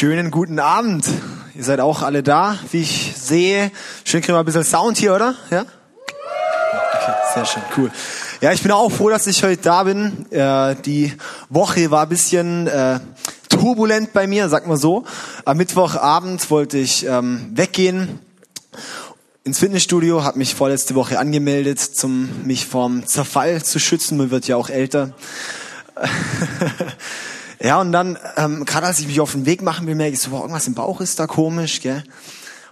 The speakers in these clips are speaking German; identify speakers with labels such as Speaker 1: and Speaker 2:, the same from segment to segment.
Speaker 1: Schönen guten Abend. Ihr seid auch alle da, wie ich sehe. Schön kriegen wir ein bisschen Sound hier, oder? Ja? Okay, sehr schön, cool. Ja, ich bin auch froh, dass ich heute da bin. Äh, die Woche war ein bisschen äh, turbulent bei mir, sag mal so. Am Mittwochabend wollte ich ähm, weggehen ins Fitnessstudio, habe mich vorletzte Woche angemeldet, zum mich vom Zerfall zu schützen. Man wird ja auch älter. Ja, und dann, ähm, gerade als ich mich auf den Weg machen will, merke ich so, wow, irgendwas im Bauch ist da komisch, gell?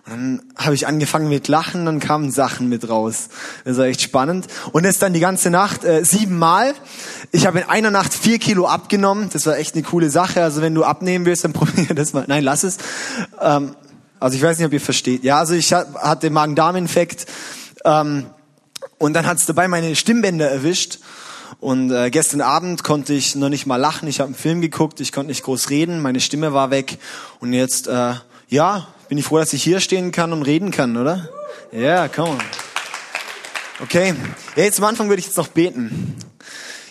Speaker 1: Und dann habe ich angefangen mit Lachen, dann kamen Sachen mit raus. Das war echt spannend. Und das dann die ganze Nacht äh, siebenmal. Ich habe in einer Nacht vier Kilo abgenommen. Das war echt eine coole Sache. Also wenn du abnehmen willst, dann probier das mal. Nein, lass es. Ähm, also ich weiß nicht, ob ihr versteht. Ja, also ich hatte Magen-Darm-Infekt. Ähm, und dann hat es dabei meine Stimmbänder erwischt. Und äh, gestern Abend konnte ich noch nicht mal lachen. Ich habe einen Film geguckt, ich konnte nicht groß reden, meine Stimme war weg. Und jetzt, äh, ja, bin ich froh, dass ich hier stehen kann und reden kann, oder? Ja, yeah, come on. Okay, ja, jetzt am Anfang würde ich jetzt noch beten.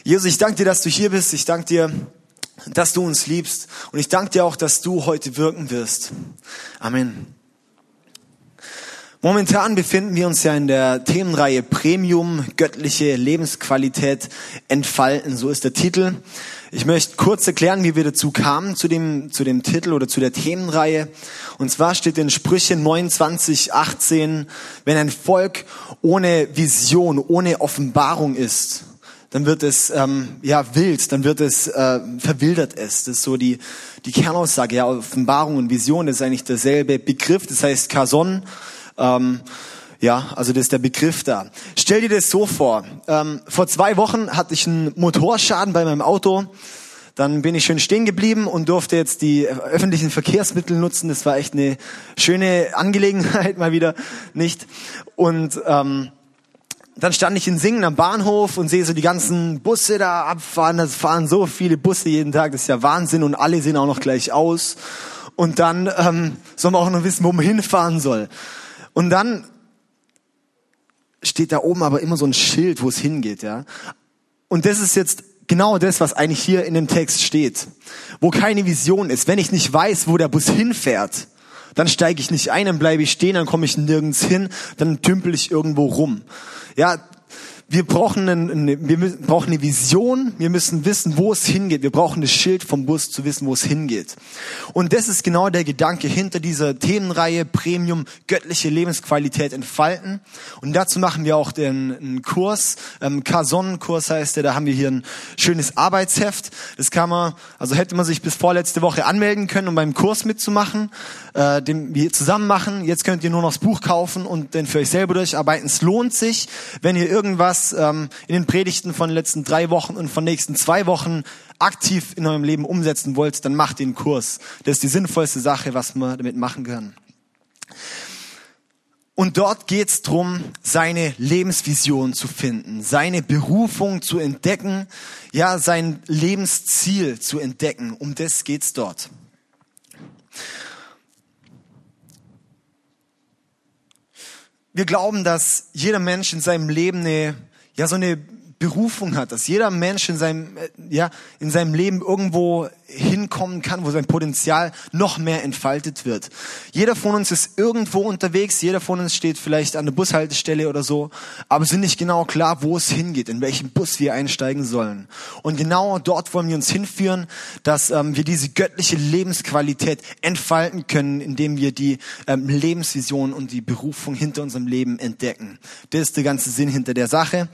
Speaker 1: Jesus, ich danke dir, dass du hier bist. Ich danke dir, dass du uns liebst. Und ich danke dir auch, dass du heute wirken wirst. Amen. Momentan befinden wir uns ja in der Themenreihe Premium, göttliche Lebensqualität entfalten. So ist der Titel. Ich möchte kurz erklären, wie wir dazu kamen, zu dem, zu dem Titel oder zu der Themenreihe. Und zwar steht in Sprüche 29, 18, wenn ein Volk ohne Vision, ohne Offenbarung ist, dann wird es ähm, ja wild, dann wird es äh, verwildert es. Das ist so die die Kernaussage. Ja, Offenbarung und Vision das ist eigentlich derselbe Begriff. Das heißt Kason ähm, ja, also das ist der Begriff da. Stell dir das so vor. Ähm, vor zwei Wochen hatte ich einen Motorschaden bei meinem Auto. Dann bin ich schön stehen geblieben und durfte jetzt die öffentlichen Verkehrsmittel nutzen. Das war echt eine schöne Angelegenheit mal wieder, nicht? Und ähm, dann stand ich in Singen am Bahnhof und sehe so die ganzen Busse da abfahren. Das fahren so viele Busse jeden Tag. Das ist ja Wahnsinn und alle sehen auch noch gleich aus. Und dann ähm, soll man auch noch wissen, wo man hinfahren soll. Und dann steht da oben aber immer so ein Schild, wo es hingeht, ja. Und das ist jetzt genau das, was eigentlich hier in dem Text steht. Wo keine Vision ist. Wenn ich nicht weiß, wo der Bus hinfährt, dann steige ich nicht ein, dann bleibe ich stehen, dann komme ich nirgends hin, dann tümpel ich irgendwo rum. Ja, wir brauchen, eine, wir brauchen eine Vision, wir müssen wissen, wo es hingeht. Wir brauchen das Schild vom Bus zu wissen, wo es hingeht. Und das ist genau der Gedanke hinter dieser Themenreihe Premium göttliche Lebensqualität entfalten. Und dazu machen wir auch den einen Kurs, ähm, Kason-Kurs heißt der, da haben wir hier ein schönes Arbeitsheft. Das kann man, also hätte man sich bis vorletzte Woche anmelden können, um beim Kurs mitzumachen, äh, den wir zusammen machen. Jetzt könnt ihr nur noch das Buch kaufen und den für euch selber durcharbeiten. Es lohnt sich, wenn ihr irgendwas was ähm, in den Predigten von den letzten drei Wochen und von den nächsten zwei Wochen aktiv in eurem Leben umsetzen wollt, dann macht den Kurs. Das ist die sinnvollste Sache, was wir damit machen können. Und dort geht es darum, seine Lebensvision zu finden, seine Berufung zu entdecken, ja, sein Lebensziel zu entdecken. Um das geht's dort. Wir glauben, dass jeder Mensch in seinem Leben eine ja so eine Berufung hat, dass jeder Mensch in seinem, äh, ja, in seinem Leben irgendwo hinkommen kann, wo sein Potenzial noch mehr entfaltet wird. Jeder von uns ist irgendwo unterwegs, jeder von uns steht vielleicht an der Bushaltestelle oder so, aber sind nicht genau klar, wo es hingeht, in welchen Bus wir einsteigen sollen. Und genau dort wollen wir uns hinführen, dass ähm, wir diese göttliche Lebensqualität entfalten können, indem wir die ähm, Lebensvision und die Berufung hinter unserem Leben entdecken. Das ist der ganze Sinn hinter der Sache,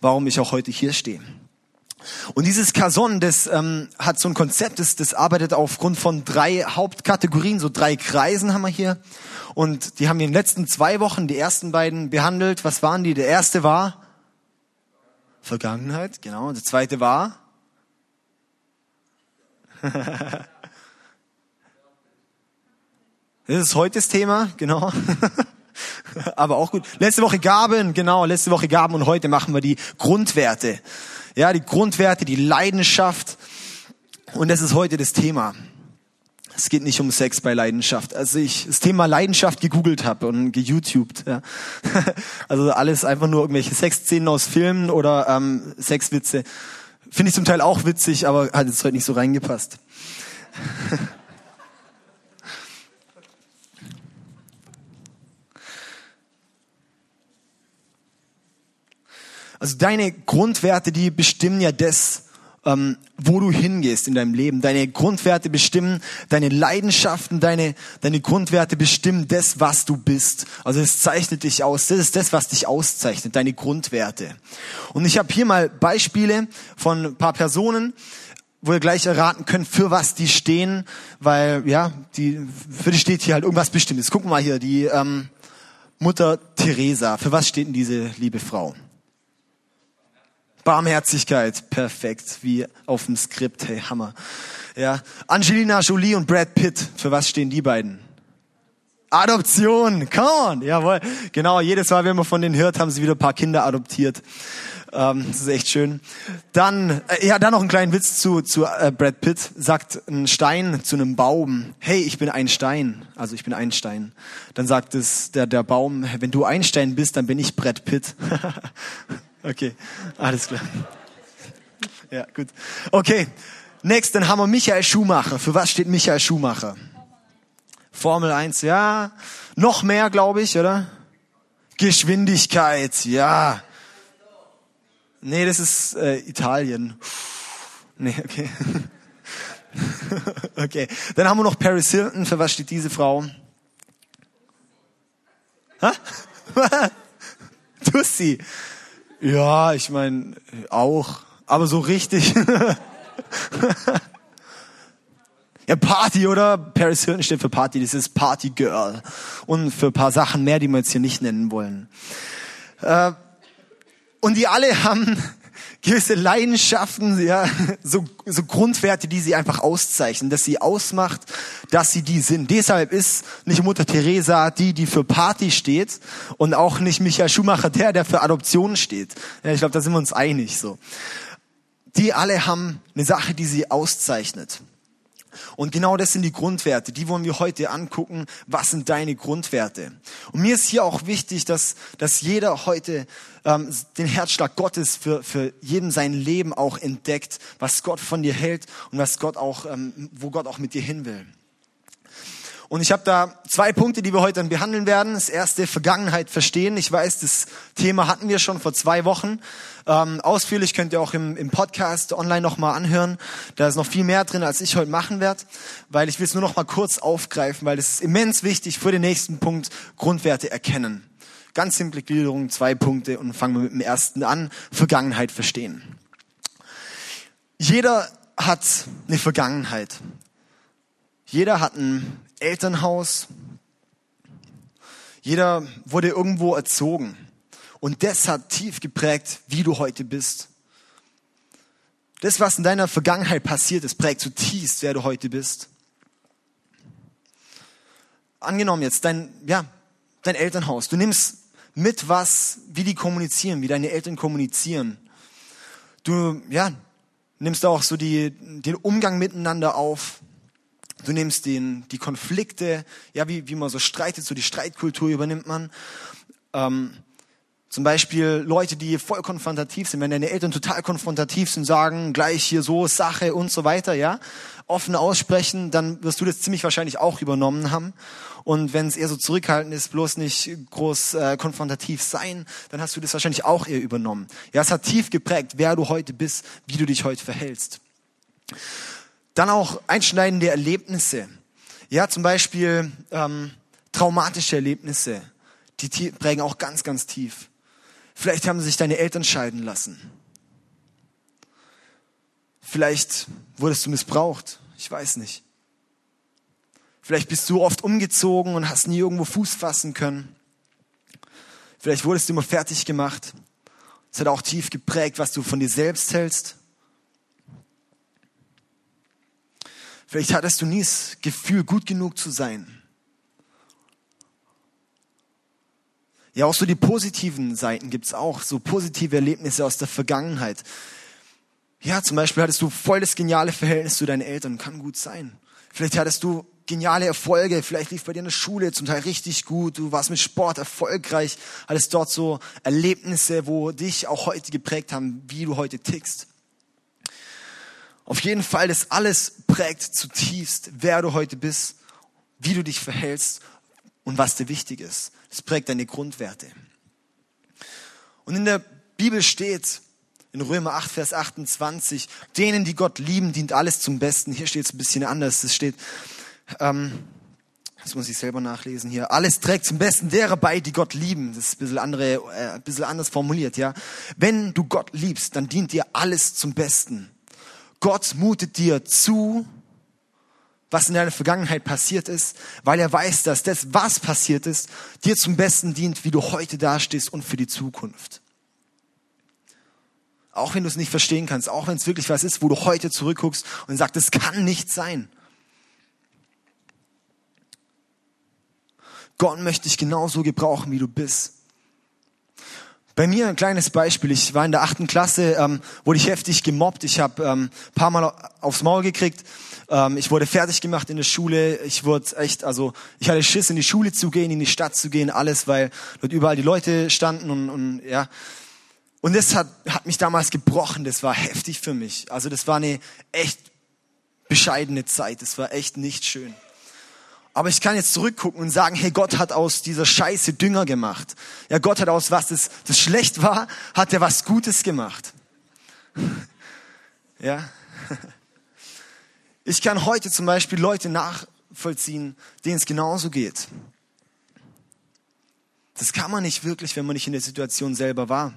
Speaker 1: warum ich auch heute hier stehe. Und dieses Kason, das ähm, hat so ein Konzept, das, das arbeitet aufgrund von drei Hauptkategorien, so drei Kreisen haben wir hier. Und die haben wir in den letzten zwei Wochen die ersten beiden behandelt. Was waren die? Der erste war Vergangenheit, genau. Der zweite war Das ist heute das Thema, genau. Aber auch gut. Letzte Woche Gaben, genau, letzte Woche Gaben und heute machen wir die Grundwerte. Ja, die Grundwerte, die Leidenschaft. Und das ist heute das Thema. Es geht nicht um Sex bei Leidenschaft. Also ich das Thema Leidenschaft gegoogelt habe und geYouTubed. Ja. Also alles einfach nur irgendwelche Sexszenen aus Filmen oder ähm, Sexwitze. Finde ich zum Teil auch witzig, aber hat jetzt heute nicht so reingepasst. Also deine Grundwerte, die bestimmen ja das, ähm, wo du hingehst in deinem Leben. Deine Grundwerte bestimmen deine Leidenschaften, deine, deine Grundwerte bestimmen das, was du bist. Also es zeichnet dich aus. Das ist das, was dich auszeichnet, deine Grundwerte. Und ich habe hier mal Beispiele von ein paar Personen, wo ihr gleich erraten könnt, für was die stehen, weil ja, die für die steht hier halt irgendwas Bestimmtes. Gucken wir mal hier, die ähm, Mutter Teresa. Für was steht denn diese liebe Frau? Barmherzigkeit, perfekt, wie auf dem Skript, hey, Hammer. Ja, Angelina Jolie und Brad Pitt, für was stehen die beiden? Adoption, come on, jawohl. Genau, jedes Mal, wenn man von denen hört, haben sie wieder ein paar Kinder adoptiert. Ähm, das ist echt schön. Dann, äh, ja, dann noch einen kleinen Witz zu, zu äh, Brad Pitt. Sagt ein Stein zu einem Baum, hey, ich bin ein Stein. Also ich bin ein Stein. Dann sagt es der, der Baum, wenn du ein Stein bist, dann bin ich Brad Pitt. okay, alles klar. Ja, gut. Okay, next, dann haben wir Michael Schumacher. Für was steht Michael Schumacher? Formel 1, ja. Noch mehr, glaube ich, oder? Geschwindigkeit, ja. Nee, das ist äh, Italien. Nee, okay. okay. Dann haben wir noch Paris Hilton. Für was steht diese Frau? Ha? Tussi. Ja, ich meine, auch. Aber so richtig. ja, Party, oder? Paris Hilton steht für Party. Das ist Party Girl. Und für ein paar Sachen mehr, die wir jetzt hier nicht nennen wollen. Äh, und die alle haben gewisse Leidenschaften, ja, so, so Grundwerte, die sie einfach auszeichnen, dass sie ausmacht, dass sie die sind. Deshalb ist nicht Mutter Teresa die, die für Party steht und auch nicht Michael Schumacher der, der für Adoption steht. Ja, ich glaube, da sind wir uns einig so. Die alle haben eine Sache, die sie auszeichnet. Und genau das sind die Grundwerte. Die wollen wir heute angucken. Was sind deine Grundwerte? Und mir ist hier auch wichtig, dass, dass jeder heute ähm, den Herzschlag Gottes für, für jeden sein Leben auch entdeckt, was Gott von dir hält und was Gott auch, ähm, wo Gott auch mit dir hin will. Und ich habe da zwei Punkte, die wir heute dann behandeln werden. Das erste, Vergangenheit verstehen. Ich weiß, das Thema hatten wir schon vor zwei Wochen. Ähm, ausführlich könnt ihr auch im, im Podcast online nochmal anhören. Da ist noch viel mehr drin, als ich heute machen werde, weil ich will es nur noch mal kurz aufgreifen, weil es ist immens wichtig für den nächsten Punkt, Grundwerte erkennen. Ganz simple Gliederung, zwei Punkte und fangen wir mit dem ersten an, Vergangenheit verstehen. Jeder hat eine Vergangenheit. Jeder hat ein Elternhaus. Jeder wurde irgendwo erzogen. Und das hat tief geprägt, wie du heute bist. Das, was in deiner Vergangenheit passiert ist, prägt zutiefst, wer du heute bist. Angenommen jetzt dein, ja, dein Elternhaus. Du nimmst mit was, wie die kommunizieren, wie deine Eltern kommunizieren. Du, ja, nimmst auch so die, den Umgang miteinander auf. Du nimmst den, die Konflikte, ja, wie, wie man so streitet, so die Streitkultur übernimmt man. Ähm, zum Beispiel Leute, die voll konfrontativ sind, wenn deine Eltern total konfrontativ sind, sagen gleich hier so Sache und so weiter, ja, offen aussprechen, dann wirst du das ziemlich wahrscheinlich auch übernommen haben. Und wenn es eher so zurückhaltend ist, bloß nicht groß äh, konfrontativ sein, dann hast du das wahrscheinlich auch eher übernommen. Ja, es hat tief geprägt, wer du heute bist, wie du dich heute verhältst. Dann auch einschneidende Erlebnisse. Ja, zum Beispiel ähm, traumatische Erlebnisse, die prägen auch ganz, ganz tief. Vielleicht haben sich deine Eltern scheiden lassen. Vielleicht wurdest du missbraucht. Ich weiß nicht. Vielleicht bist du oft umgezogen und hast nie irgendwo Fuß fassen können. Vielleicht wurdest du immer fertig gemacht. Es hat auch tief geprägt, was du von dir selbst hältst. Vielleicht hattest du nie das Gefühl, gut genug zu sein. Ja, auch so die positiven Seiten gibt's auch, so positive Erlebnisse aus der Vergangenheit. Ja, zum Beispiel hattest du voll das geniale Verhältnis zu deinen Eltern, kann gut sein. Vielleicht hattest du geniale Erfolge, vielleicht lief bei dir in der Schule zum Teil richtig gut, du warst mit Sport erfolgreich, hattest dort so Erlebnisse, wo dich auch heute geprägt haben, wie du heute tickst. Auf jeden Fall, das alles prägt zutiefst, wer du heute bist, wie du dich verhältst und was dir wichtig ist. Das prägt deine Grundwerte. Und in der Bibel steht in Römer 8, Vers 28, denen, die Gott lieben, dient alles zum Besten. Hier steht es ein bisschen anders. Es steht, ähm, das muss ich selber nachlesen hier. Alles trägt zum Besten derer bei, die Gott lieben. Das ist ein bisschen, andere, äh, ein bisschen anders formuliert, ja. Wenn du Gott liebst, dann dient dir alles zum Besten. Gott mutet dir zu, was in deiner Vergangenheit passiert ist, weil er weiß, dass das, was passiert ist, dir zum Besten dient, wie du heute dastehst und für die Zukunft. Auch wenn du es nicht verstehen kannst, auch wenn es wirklich was ist, wo du heute zurückguckst und sagst, das kann nicht sein. Gott möchte dich genauso gebrauchen, wie du bist. Bei mir ein kleines Beispiel. Ich war in der achten Klasse, ähm, wurde ich heftig gemobbt. Ich habe ähm, paar Mal aufs Maul gekriegt. Ähm, ich wurde fertig gemacht in der Schule. Ich wurde echt, also ich hatte Schiss, in die Schule zu gehen, in die Stadt zu gehen, alles, weil dort überall die Leute standen und, und ja. Und das hat, hat mich damals gebrochen. Das war heftig für mich. Also das war eine echt bescheidene Zeit. Das war echt nicht schön. Aber ich kann jetzt zurückgucken und sagen, hey, Gott hat aus dieser Scheiße Dünger gemacht. Ja, Gott hat aus was das, das schlecht war, hat er was Gutes gemacht. Ja. Ich kann heute zum Beispiel Leute nachvollziehen, denen es genauso geht. Das kann man nicht wirklich, wenn man nicht in der Situation selber war.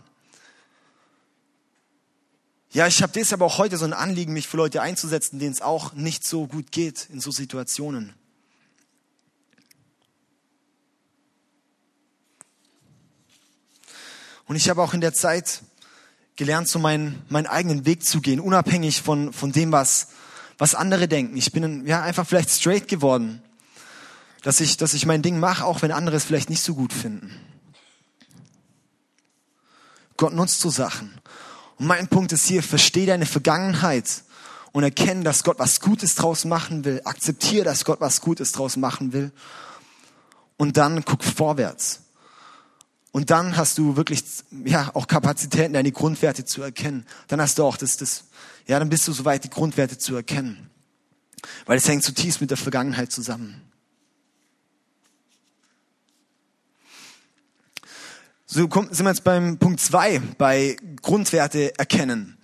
Speaker 1: Ja, ich habe deshalb auch heute so ein Anliegen, mich für Leute einzusetzen, denen es auch nicht so gut geht in so Situationen. Und ich habe auch in der Zeit gelernt, so meinen, meinen eigenen Weg zu gehen, unabhängig von, von dem, was, was andere denken. Ich bin ja, einfach vielleicht straight geworden, dass ich, dass ich mein Ding mache, auch wenn andere es vielleicht nicht so gut finden. Gott nutzt so Sachen. Und mein Punkt ist hier, versteh deine Vergangenheit und erkenne, dass Gott was Gutes draus machen will. Akzeptiere, dass Gott was Gutes draus machen will. Und dann guck vorwärts. Und dann hast du wirklich, ja, auch Kapazitäten, deine Grundwerte zu erkennen. Dann hast du auch das, das, ja, dann bist du soweit, die Grundwerte zu erkennen. Weil es hängt zutiefst mit der Vergangenheit zusammen. So sind wir jetzt beim Punkt zwei, bei Grundwerte erkennen.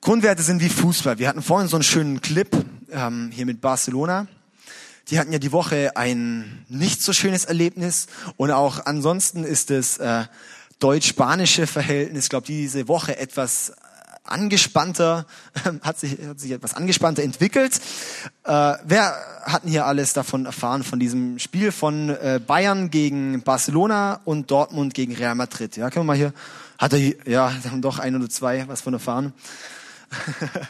Speaker 1: Grundwerte sind wie Fußball. Wir hatten vorhin so einen schönen Clip ähm, hier mit Barcelona die hatten ja die Woche ein nicht so schönes Erlebnis und auch ansonsten ist das äh, deutsch-spanische Verhältnis, ich glaube, diese Woche etwas angespannter, hat sich, hat sich etwas angespannter entwickelt. Äh, wer hatten hier alles davon erfahren, von diesem Spiel von äh, Bayern gegen Barcelona und Dortmund gegen Real Madrid? Ja, können wir mal hier, hat er, ja, haben doch ein oder zwei was von erfahren.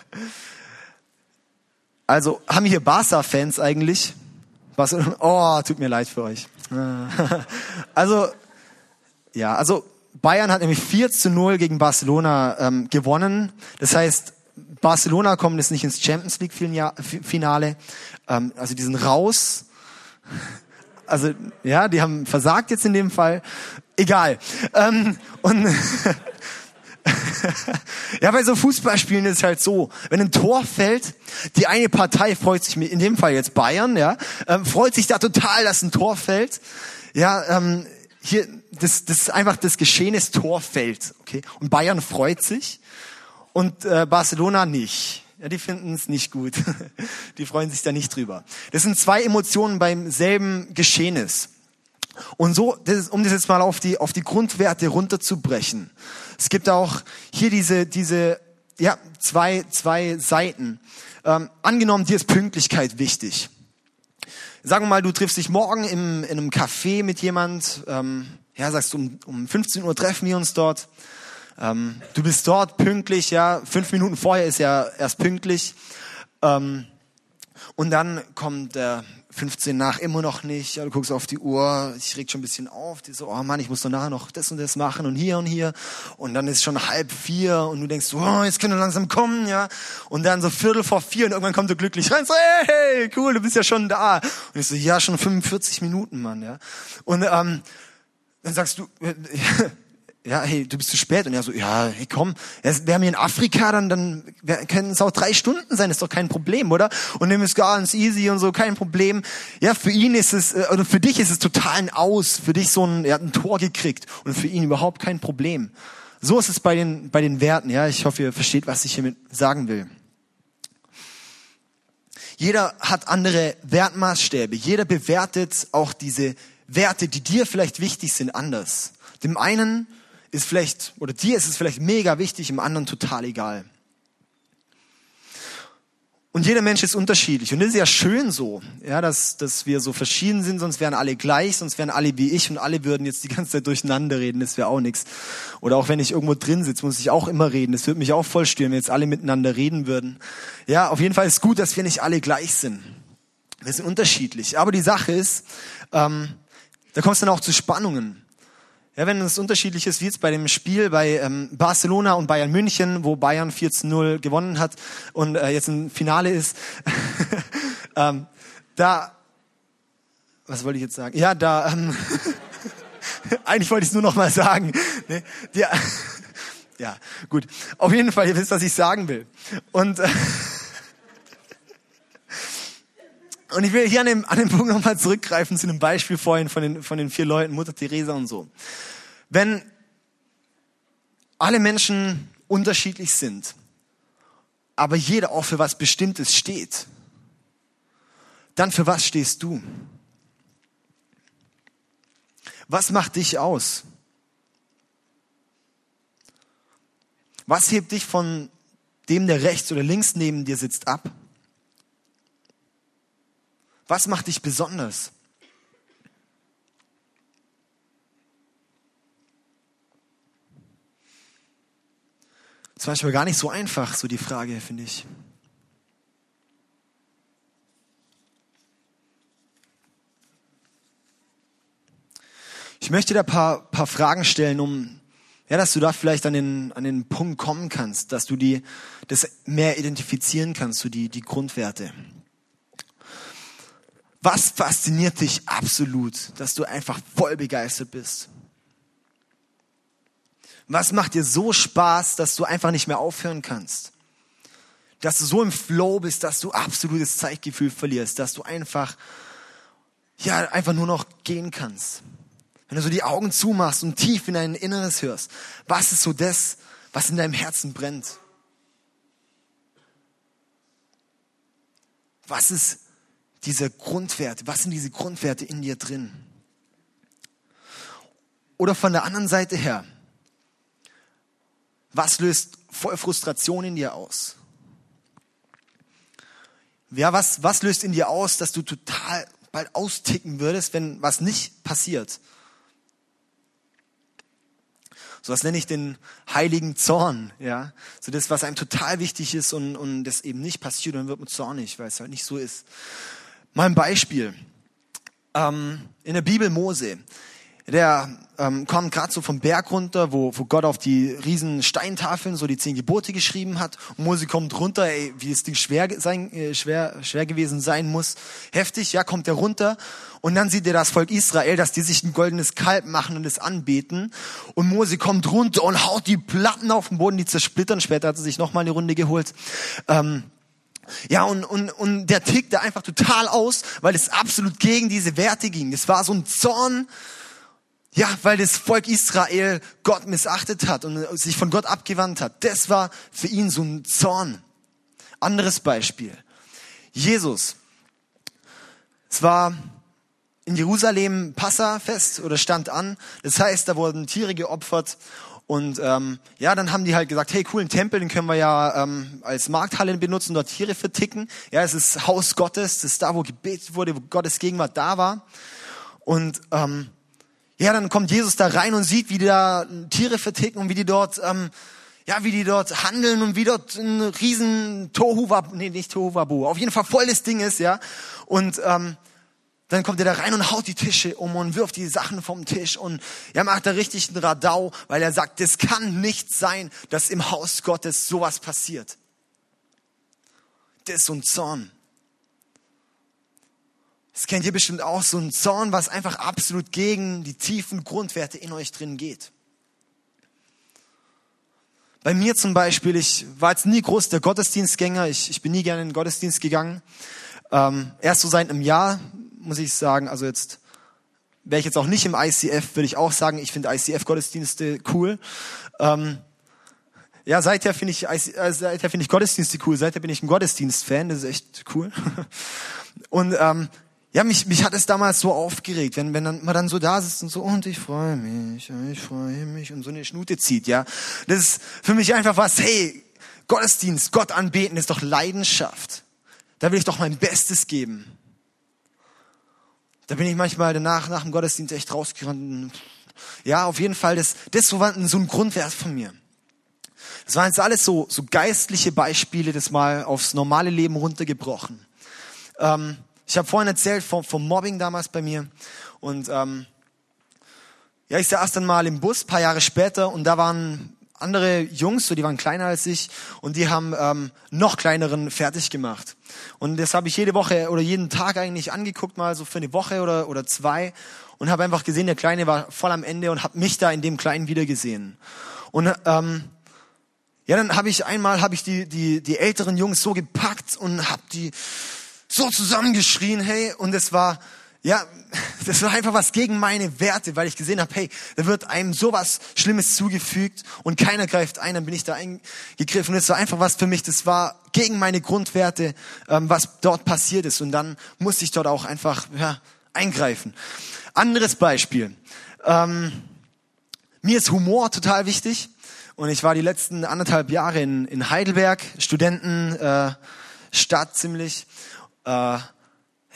Speaker 1: also, haben hier Barca-Fans eigentlich? Was, oh, tut mir leid für euch. Also, ja, also Bayern hat nämlich 4 zu 0 gegen Barcelona ähm, gewonnen. Das heißt, Barcelona kommt jetzt nicht ins Champions League Finale. Ähm, also die sind raus. Also ja, die haben versagt jetzt in dem Fall. Egal. Ähm, und ja, bei so Fußballspielen ist es halt so, wenn ein Tor fällt, die eine Partei freut sich, in dem Fall jetzt Bayern, ja, ähm, freut sich da total, dass ein Tor fällt. Ja, ähm, hier, das, das ist einfach das Geschehen, das Tor fällt, okay. Und Bayern freut sich und äh, Barcelona nicht. Ja, die finden es nicht gut. Die freuen sich da nicht drüber. Das sind zwei Emotionen beim selben Geschehnis. Und so, das ist, um das jetzt mal auf die, auf die Grundwerte runterzubrechen. Es gibt auch hier diese, diese, ja, zwei, zwei Seiten. Ähm, angenommen, dir ist Pünktlichkeit wichtig. Sagen wir mal, du triffst dich morgen im, in einem Café mit jemand, ähm, ja, sagst du, um, um 15 Uhr treffen wir uns dort. Ähm, du bist dort pünktlich, ja, fünf Minuten vorher ist ja erst pünktlich. Ähm, und dann kommt der 15 nach immer noch nicht. Ja, du guckst auf die Uhr, ich reg schon ein bisschen auf. Die so, oh Mann, ich muss doch nachher noch das und das machen und hier und hier. Und dann ist schon halb vier und du denkst, oh, jetzt können wir langsam kommen, ja. Und dann so Viertel vor vier und irgendwann kommt du glücklich rein, so, hey, cool, du bist ja schon da. Und ich so, ja, schon 45 Minuten, Mann, ja. Und ähm, dann sagst du, ja, hey, du bist zu spät. Und er so, ja, hey, komm, wir haben hier in Afrika, dann, dann können es auch drei Stunden sein, ist doch kein Problem, oder? Und dem ist ganz easy und so, kein Problem. Ja, für ihn ist es, äh, oder für dich ist es total ein Aus, für dich so ein, er hat ein Tor gekriegt und für ihn überhaupt kein Problem. So ist es bei den, bei den Werten. Ja, ich hoffe, ihr versteht, was ich hiermit sagen will. Jeder hat andere Wertmaßstäbe. Jeder bewertet auch diese Werte, die dir vielleicht wichtig sind, anders. Dem einen ist vielleicht, oder dir ist es vielleicht mega wichtig, im anderen total egal. Und jeder Mensch ist unterschiedlich. Und das ist ja schön so, ja, dass, dass wir so verschieden sind, sonst wären alle gleich, sonst wären alle wie ich und alle würden jetzt die ganze Zeit durcheinander reden, das wäre auch nichts. Oder auch wenn ich irgendwo drin sitze, muss ich auch immer reden. Das würde mich auch voll stören, wenn jetzt alle miteinander reden würden. Ja, auf jeden Fall ist gut, dass wir nicht alle gleich sind. Wir sind unterschiedlich. Aber die Sache ist, ähm, da kommt es dann auch zu Spannungen. Ja, wenn es unterschiedlich ist, wie jetzt bei dem Spiel bei ähm, Barcelona und Bayern München, wo Bayern 14-0 gewonnen hat und äh, jetzt ein Finale ist, ähm, da, was wollte ich jetzt sagen? Ja, da, ähm, eigentlich wollte ich es nur noch mal sagen. Nee, die, ja, gut. Auf jeden Fall, ihr wisst, was ich sagen will. Und äh, Und ich will hier an dem, an dem Punkt nochmal zurückgreifen zu einem Beispiel vorhin von den, von den vier Leuten, Mutter Teresa und so. Wenn alle Menschen unterschiedlich sind, aber jeder auch für was Bestimmtes steht, dann für was stehst du? Was macht dich aus? Was hebt dich von dem, der rechts oder links neben dir sitzt, ab? Was macht dich besonders? Ist manchmal gar nicht so einfach, so die Frage, finde ich. Ich möchte da paar, paar Fragen stellen, um, ja, dass du da vielleicht an den, an den Punkt kommen kannst, dass du die, das mehr identifizieren kannst, so die, die Grundwerte. Was fasziniert dich absolut, dass du einfach voll begeistert bist? Was macht dir so Spaß, dass du einfach nicht mehr aufhören kannst? Dass du so im Flow bist, dass du absolutes Zeitgefühl verlierst, dass du einfach, ja, einfach nur noch gehen kannst. Wenn du so die Augen zumachst und tief in dein Inneres hörst, was ist so das, was in deinem Herzen brennt? Was ist diese Grundwerte? Was sind diese Grundwerte in dir drin? Oder von der anderen Seite her, was löst voll Frustration in dir aus? Ja, was, was löst in dir aus, dass du total bald austicken würdest, wenn was nicht passiert? So was nenne ich den heiligen Zorn, ja. So das, was einem total wichtig ist und, und das eben nicht passiert, dann wird man zornig, weil es halt nicht so ist. Mal ein Beispiel. Ähm, in der Bibel Mose, der ähm, kommt gerade so vom Berg runter, wo, wo Gott auf die riesen Steintafeln so die zehn Gebote geschrieben hat. Und Mose kommt runter, ey, wie das Ding schwer, sein, äh, schwer, schwer gewesen sein muss. Heftig, ja, kommt er runter. Und dann sieht er das Volk Israel, dass die sich ein goldenes Kalb machen und es anbeten. Und Mose kommt runter und haut die Platten auf den Boden, die zersplittern. Später hat er sich nochmal eine Runde geholt. Ähm, ja, und, und, und der tickte einfach total aus, weil es absolut gegen diese Werte ging. Es war so ein Zorn, ja, weil das Volk Israel Gott missachtet hat und sich von Gott abgewandt hat. Das war für ihn so ein Zorn. Anderes Beispiel. Jesus. Es war in Jerusalem Passafest oder stand an. Das heißt, da wurden Tiere geopfert und ähm, ja, dann haben die halt gesagt, hey, coolen Tempel, den können wir ja ähm, als Markthalle benutzen, dort Tiere verticken. Ja, es ist Haus Gottes, das ist da, wo gebetet wurde, wo Gottes Gegenwart da war. Und ähm, ja, dann kommt Jesus da rein und sieht, wie die da Tiere verticken und wie die dort, ähm, ja, wie die dort handeln und wie dort ein riesen Tohu, nee, nicht Tohu auf jeden Fall volles Ding ist, ja. Und ähm, dann kommt er da rein und haut die Tische um und wirft die Sachen vom Tisch und er macht da richtig einen Radau, weil er sagt, das kann nicht sein, dass im Haus Gottes sowas passiert. Das ist so ein Zorn. Das kennt ihr bestimmt auch, so ein Zorn, was einfach absolut gegen die tiefen Grundwerte in euch drin geht. Bei mir zum Beispiel, ich war jetzt nie groß der Gottesdienstgänger, ich, ich bin nie gerne in den Gottesdienst gegangen. Ähm, erst so seit einem Jahr muss ich sagen, also jetzt wäre ich jetzt auch nicht im ICF, würde ich auch sagen, ich finde ICF-Gottesdienste cool. Ähm, ja, seither finde ich, äh, seither finde ich Gottesdienste cool. Seither bin ich ein Gottesdienst-Fan. Das ist echt cool. Und ähm, ja, mich, mich hat es damals so aufgeregt, wenn, wenn man dann so da sitzt und so, und ich freue mich, ich freue mich und so eine Schnute zieht, ja. Das ist für mich einfach was, hey, Gottesdienst, Gott anbeten ist doch Leidenschaft. Da will ich doch mein Bestes geben. Da bin ich manchmal danach, nach dem Gottesdienst echt rausgerannt. Ja, auf jeden Fall, das, das war so ein Grundwert von mir. Das waren jetzt alles so, so geistliche Beispiele, das mal aufs normale Leben runtergebrochen. Ähm, ich habe vorhin erzählt vom, vom Mobbing damals bei mir. Und ähm, ja, ich saß dann mal im Bus, paar Jahre später, und da waren andere Jungs, so die waren kleiner als ich, und die haben ähm, noch kleineren fertig gemacht. Und das habe ich jede Woche oder jeden Tag eigentlich angeguckt, mal so für eine Woche oder, oder zwei, und habe einfach gesehen, der Kleine war voll am Ende und habe mich da in dem Kleinen wiedergesehen. Und ähm, ja, dann habe ich einmal habe ich die die die älteren Jungs so gepackt und habe die so zusammengeschrien, hey, und es war ja, das war einfach was gegen meine Werte, weil ich gesehen habe, hey, da wird einem sowas Schlimmes zugefügt und keiner greift ein, dann bin ich da eingegriffen. Es war einfach was für mich, das war gegen meine Grundwerte, ähm, was dort passiert ist. Und dann musste ich dort auch einfach ja, eingreifen. Anderes Beispiel. Ähm, mir ist Humor total wichtig. Und ich war die letzten anderthalb Jahre in, in Heidelberg, Studentenstadt äh, ziemlich. Äh,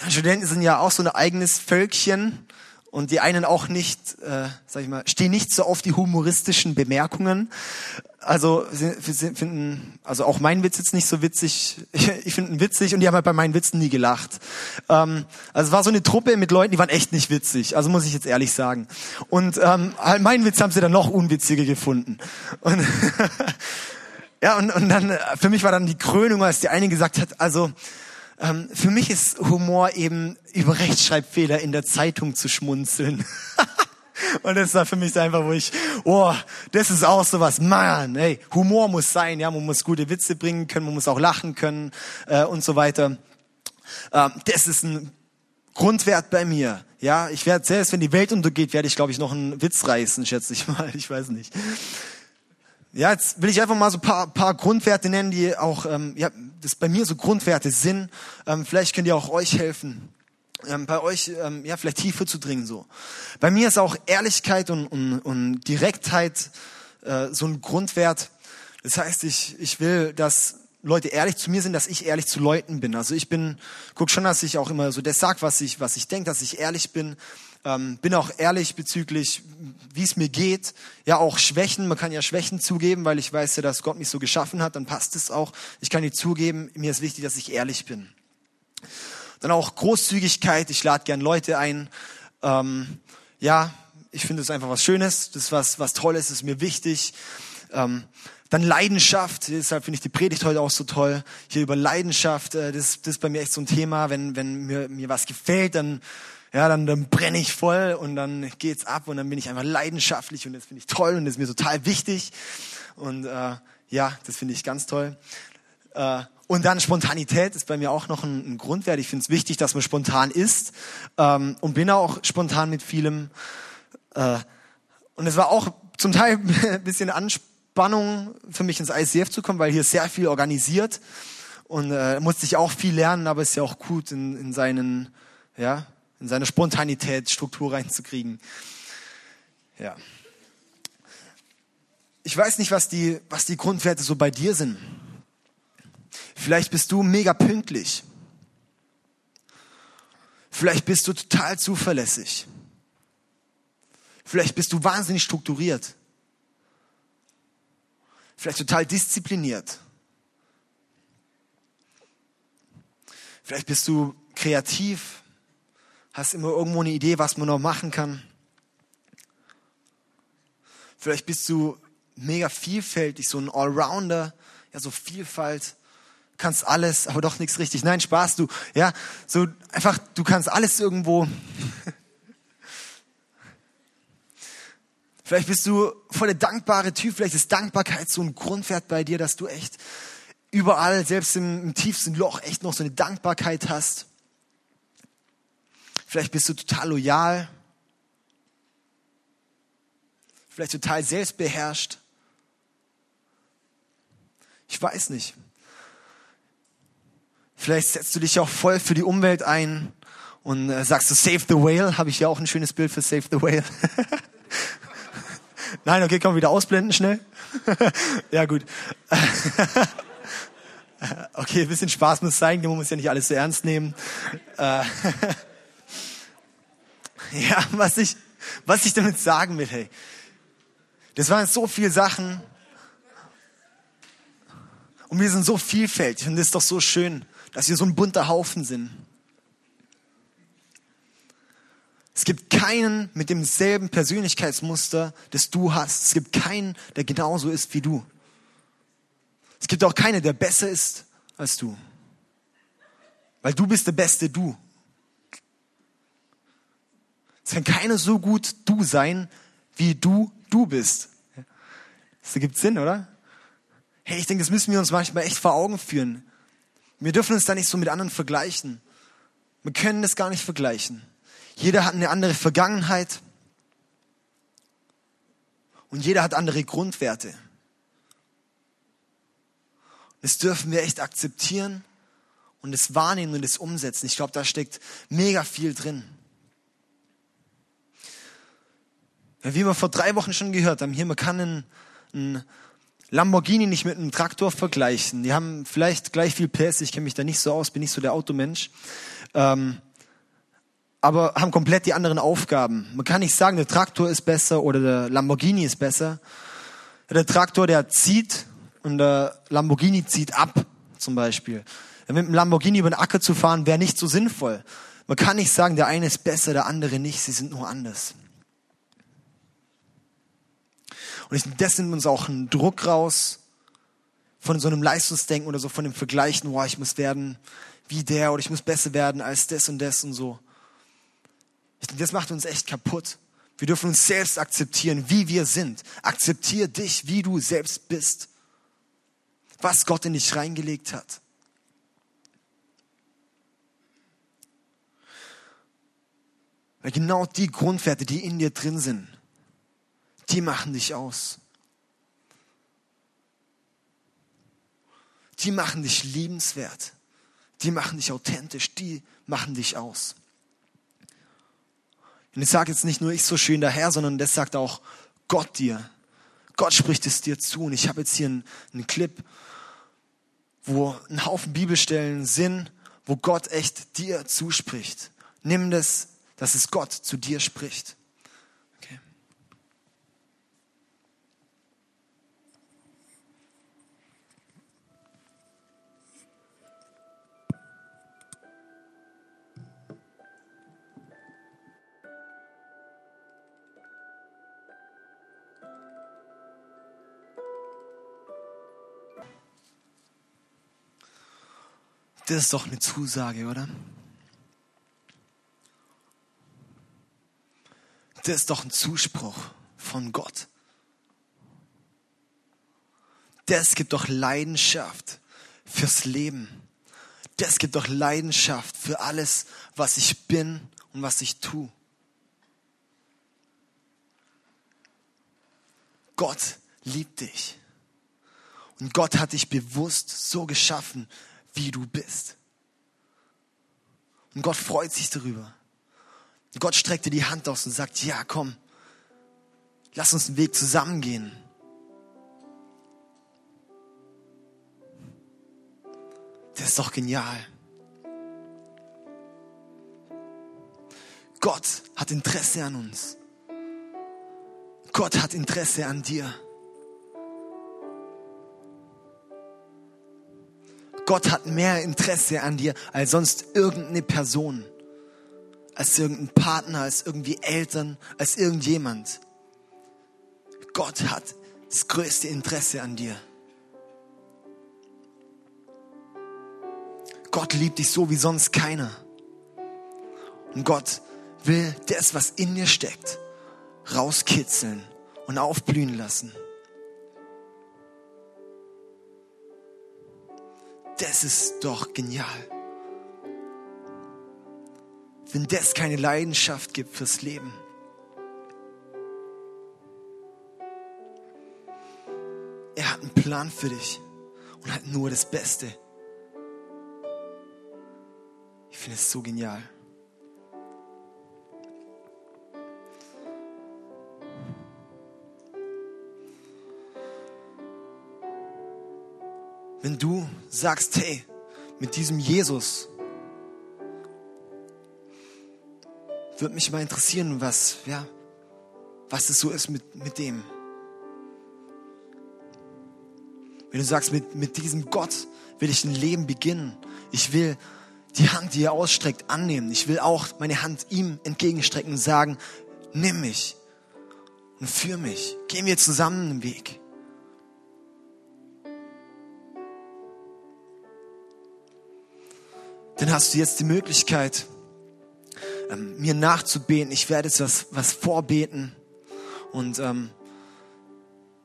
Speaker 1: Studenten sind ja auch so ein eigenes Völkchen und die einen auch nicht, äh, sag ich mal, stehen nicht so auf die humoristischen Bemerkungen. Also sie, finden, also auch mein Witz jetzt nicht so witzig. Ich, finde ihn witzig und die haben halt bei meinen Witzen nie gelacht. Ähm, also es war so eine Truppe mit Leuten, die waren echt nicht witzig. Also muss ich jetzt ehrlich sagen. Und ähm, halt meinen Witz haben sie dann noch unwitziger gefunden. Und ja und, und dann für mich war dann die Krönung, als die eine gesagt hat, also ähm, für mich ist Humor eben über Rechtschreibfehler in der Zeitung zu schmunzeln. Und das war für mich einfach, wo ich, oh, das ist auch so was, man, hey, Humor muss sein, ja, man muss gute Witze bringen können, man muss auch lachen können äh, und so weiter. Ähm, das ist ein Grundwert bei mir. Ja, ich werde selbst, wenn die Welt untergeht, werde ich, glaube ich, noch einen Witz reißen, schätze ich mal. Ich weiß nicht. Ja, jetzt will ich einfach mal so paar, paar Grundwerte nennen, die auch, ähm, ja, das bei mir so Grundwerte sind. Ähm, vielleicht könnt ihr auch euch helfen, ähm, bei euch, ähm, ja, vielleicht tiefer zu dringen so. Bei mir ist auch Ehrlichkeit und, und, und Direktheit äh, so ein Grundwert. Das heißt, ich, ich will, dass Leute ehrlich zu mir sind, dass ich ehrlich zu Leuten bin. Also ich bin, guck schon, dass ich auch immer so das sag, was ich, was ich denke, dass ich ehrlich bin. Ähm, bin auch ehrlich bezüglich, wie es mir geht. Ja, auch Schwächen. Man kann ja Schwächen zugeben, weil ich weiß ja, dass Gott mich so geschaffen hat. Dann passt es auch. Ich kann die zugeben. Mir ist wichtig, dass ich ehrlich bin. Dann auch Großzügigkeit. Ich lade gern Leute ein. Ähm, ja, ich finde es einfach was Schönes. Das ist was, was Tolles. Ist mir wichtig. Ähm, dann Leidenschaft, deshalb finde ich die Predigt heute auch so toll. Hier über Leidenschaft, äh, das, das ist bei mir echt so ein Thema. Wenn, wenn mir, mir was gefällt, dann ja, dann, dann brenne ich voll und dann geht's ab und dann bin ich einfach leidenschaftlich und das finde ich toll und das ist mir total wichtig. Und äh, ja, das finde ich ganz toll. Äh, und dann Spontanität ist bei mir auch noch ein, ein Grundwert. Ich finde es wichtig, dass man spontan ist ähm, und bin auch spontan mit vielem. Äh, und es war auch zum Teil ein bisschen Anspannung für mich ins ICF zu kommen, weil hier sehr viel organisiert und äh, musste ich auch viel lernen, aber es ist ja auch gut in, in seinen ja in seine Spontanität Struktur reinzukriegen. Ja. Ich weiß nicht, was die, was die Grundwerte so bei dir sind. Vielleicht bist du mega pünktlich. Vielleicht bist du total zuverlässig. Vielleicht bist du wahnsinnig strukturiert. Vielleicht total diszipliniert. Vielleicht bist du kreativ hast immer irgendwo eine Idee, was man noch machen kann. Vielleicht bist du mega vielfältig, so ein Allrounder, ja, so Vielfalt, kannst alles, aber doch nichts richtig. Nein, Spaß, du, ja, so einfach, du kannst alles irgendwo. Vielleicht bist du voll der dankbare Typ, vielleicht ist Dankbarkeit so ein Grundwert bei dir, dass du echt überall, selbst im, im tiefsten Loch, echt noch so eine Dankbarkeit hast. Vielleicht bist du total loyal. vielleicht total selbstbeherrscht. Ich weiß nicht. Vielleicht setzt du dich auch voll für die Umwelt ein und äh, sagst du Save the Whale. Habe ich ja auch ein schönes Bild für Save the Whale. Nein, okay, komm wieder ausblenden schnell. ja gut. okay, ein bisschen Spaß muss sein, man muss ja nicht alles so ernst nehmen. Ja, was ich, was ich damit sagen will, hey, das waren so viele Sachen und wir sind so vielfältig und es ist doch so schön, dass wir so ein bunter Haufen sind. Es gibt keinen mit demselben Persönlichkeitsmuster, das du hast. Es gibt keinen, der genauso ist wie du. Es gibt auch keinen, der besser ist als du. Weil du bist der beste Du. Es kann keiner so gut du sein, wie du du bist. Das ergibt Sinn, oder? Hey, ich denke, das müssen wir uns manchmal echt vor Augen führen. Wir dürfen uns da nicht so mit anderen vergleichen. Wir können das gar nicht vergleichen. Jeder hat eine andere Vergangenheit und jeder hat andere Grundwerte. Das dürfen wir echt akzeptieren und es wahrnehmen und es umsetzen. Ich glaube, da steckt mega viel drin. Ja, wie wir vor drei Wochen schon gehört haben, hier, man kann einen, einen Lamborghini nicht mit einem Traktor vergleichen. Die haben vielleicht gleich viel PS, ich kenne mich da nicht so aus, bin nicht so der Automensch. Ähm, aber haben komplett die anderen Aufgaben. Man kann nicht sagen, der Traktor ist besser oder der Lamborghini ist besser. Der Traktor, der zieht und der Lamborghini zieht ab, zum Beispiel. Mit dem Lamborghini über den Acker zu fahren, wäre nicht so sinnvoll. Man kann nicht sagen, der eine ist besser, der andere nicht. Sie sind nur anders. Und ich, das nimmt uns auch einen Druck raus von so einem Leistungsdenken oder so von dem Vergleichen, boah, ich muss werden wie der oder ich muss besser werden als das und das und so. Ich denke, das macht uns echt kaputt. Wir dürfen uns selbst akzeptieren, wie wir sind. Akzeptier dich, wie du selbst bist. Was Gott in dich reingelegt hat. Weil genau die Grundwerte, die in dir drin sind, die machen dich aus. Die machen dich liebenswert. Die machen dich authentisch. Die machen dich aus. Und ich sage jetzt nicht nur ich so schön daher, sondern das sagt auch Gott dir. Gott spricht es dir zu. Und ich habe jetzt hier einen, einen Clip, wo ein Haufen Bibelstellen sind, wo Gott echt dir zuspricht. Nimm das, dass es Gott zu dir spricht. Das ist doch eine Zusage, oder? Das ist doch ein Zuspruch von Gott. Das gibt doch Leidenschaft fürs Leben. Das gibt doch Leidenschaft für alles, was ich bin und was ich tue. Gott liebt dich. Und Gott hat dich bewusst so geschaffen, wie du bist. Und Gott freut sich darüber. Gott streckt dir die Hand aus und sagt, ja, komm, lass uns den Weg zusammengehen. Das ist doch genial. Gott hat Interesse an uns. Gott hat Interesse an dir. Gott hat mehr Interesse an dir als sonst irgendeine Person, als irgendein Partner, als irgendwie Eltern, als irgendjemand. Gott hat das größte Interesse an dir. Gott liebt dich so wie sonst keiner. Und Gott will das, was in dir steckt, rauskitzeln und aufblühen lassen. das ist doch genial. Wenn das keine Leidenschaft gibt fürs Leben. Er hat einen Plan für dich und hat nur das Beste. Ich finde es so genial. Wenn du sagst, hey, mit diesem Jesus würde mich mal interessieren, was, ja, was es so ist mit, mit dem. Wenn du sagst, mit, mit diesem Gott will ich ein Leben beginnen. Ich will die Hand, die er ausstreckt, annehmen. Ich will auch meine Hand ihm entgegenstrecken und sagen, nimm mich und führ mich. Gehen wir zusammen den Weg. Dann hast du jetzt die Möglichkeit, ähm, mir nachzubeten. Ich werde jetzt was, was vorbeten. Und ähm,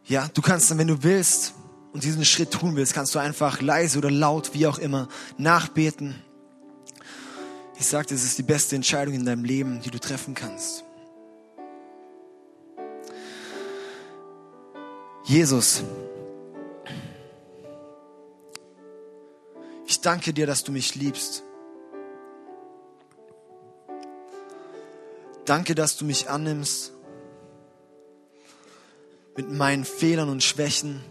Speaker 1: ja, du kannst dann, wenn du willst und diesen Schritt tun willst, kannst du einfach leise oder laut, wie auch immer, nachbeten. Ich sagte, es ist die beste Entscheidung in deinem Leben, die du treffen kannst. Jesus, ich danke dir, dass du mich liebst. Danke, dass du mich annimmst mit meinen Fehlern und Schwächen.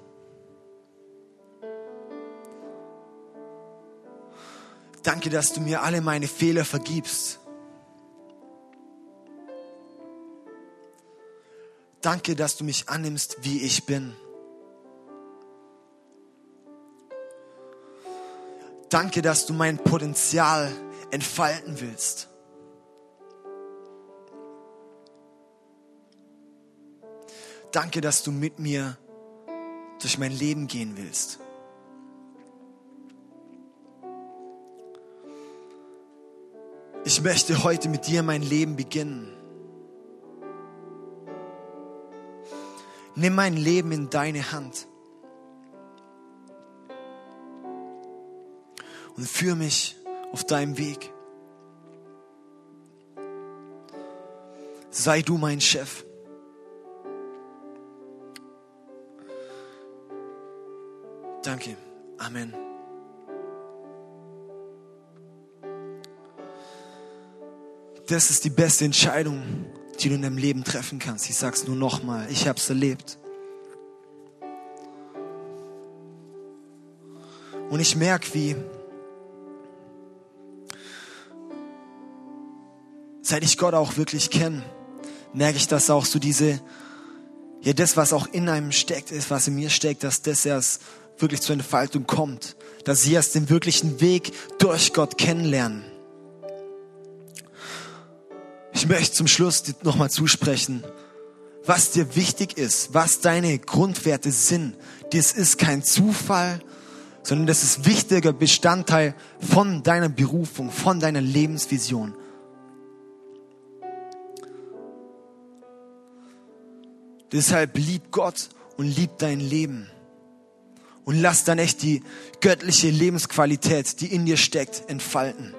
Speaker 1: Danke, dass du mir alle meine Fehler vergibst. Danke, dass du mich annimmst, wie ich bin. Danke, dass du mein Potenzial entfalten willst. Danke, dass du mit mir durch mein Leben gehen willst. Ich möchte heute mit dir mein Leben beginnen. Nimm mein Leben in deine Hand und führe mich auf deinem Weg. Sei du mein Chef. Danke. Amen. Das ist die beste Entscheidung, die du in deinem Leben treffen kannst. Ich sag's nur nochmal. Ich hab's erlebt. Und ich merke, wie seit ich Gott auch wirklich kenne, merke ich, dass auch so diese, ja, das, was auch in einem steckt, ist, was in mir steckt, dass das erst wirklich zur Entfaltung kommt. Dass sie erst den wirklichen Weg durch Gott kennenlernen. Ich möchte zum Schluss nochmal zusprechen, was dir wichtig ist, was deine Grundwerte sind. Das ist kein Zufall, sondern das ist wichtiger Bestandteil von deiner Berufung, von deiner Lebensvision. Deshalb lieb Gott und lieb dein Leben. Und lass dann echt die göttliche Lebensqualität, die in dir steckt, entfalten.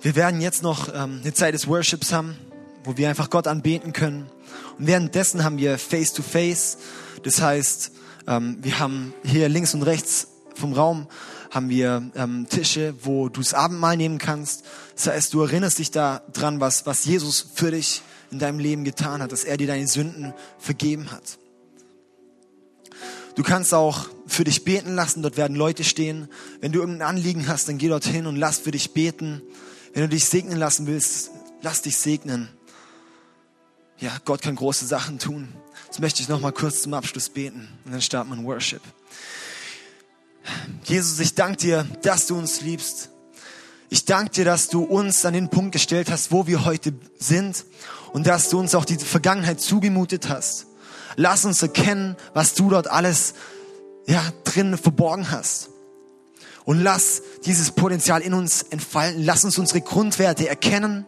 Speaker 1: Wir werden jetzt noch ähm, eine Zeit des Worships haben, wo wir einfach Gott anbeten können. Und währenddessen haben wir Face-to-Face. -face. Das heißt, ähm, wir haben hier links und rechts vom Raum haben wir ähm, Tische, wo du das Abendmahl nehmen kannst. Das heißt, du erinnerst dich da dran, was, was Jesus für dich in deinem Leben getan hat, dass er dir deine Sünden vergeben hat. Du kannst auch für dich beten lassen, dort werden Leute stehen. Wenn du irgendein Anliegen hast, dann geh dorthin und lass für dich beten. Wenn du dich segnen lassen willst, lass dich segnen. Ja, Gott kann große Sachen tun. Jetzt möchte ich noch mal kurz zum Abschluss beten und dann starten wir in Worship. Jesus, ich danke dir, dass du uns liebst. Ich danke dir, dass du uns an den Punkt gestellt hast, wo wir heute sind und dass du uns auch die Vergangenheit zugemutet hast. Lass uns erkennen, was du dort alles ja, drin verborgen hast. Und lass dieses Potenzial in uns entfalten. Lass uns unsere Grundwerte erkennen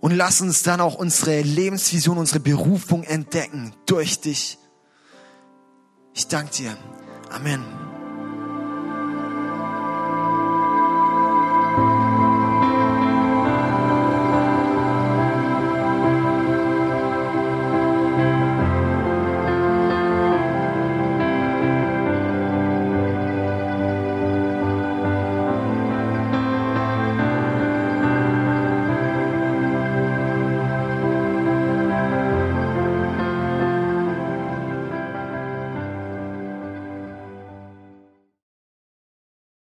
Speaker 1: und lass uns dann auch unsere Lebensvision, unsere Berufung entdecken durch dich. Ich danke dir. Amen.